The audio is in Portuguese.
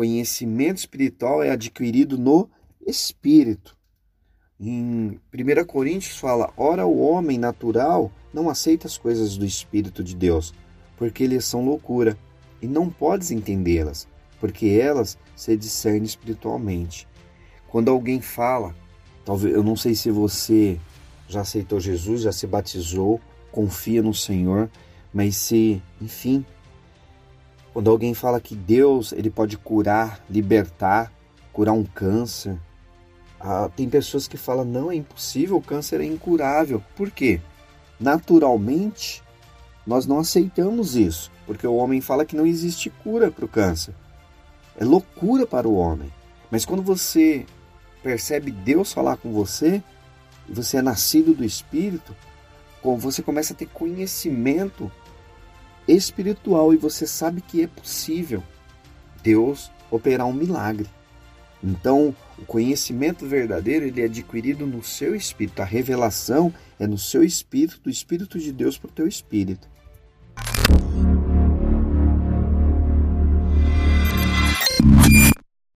conhecimento espiritual é adquirido no espírito. Em 1 Coríntios fala: Ora, o homem natural não aceita as coisas do Espírito de Deus, porque eles são loucura, e não podes entendê-las, porque elas se discernem espiritualmente. Quando alguém fala, talvez eu não sei se você já aceitou Jesus, já se batizou, confia no Senhor, mas se, enfim, quando alguém fala que Deus ele pode curar, libertar, curar um câncer, ah, tem pessoas que falam não é impossível, o câncer é incurável. Por quê? Naturalmente, nós não aceitamos isso, porque o homem fala que não existe cura para o câncer. É loucura para o homem. Mas quando você percebe Deus falar com você, você é nascido do Espírito, você começa a ter conhecimento espiritual e você sabe que é possível Deus operar um milagre. Então, o conhecimento verdadeiro ele é adquirido no seu espírito. A revelação é no seu espírito, do Espírito de Deus para o teu espírito.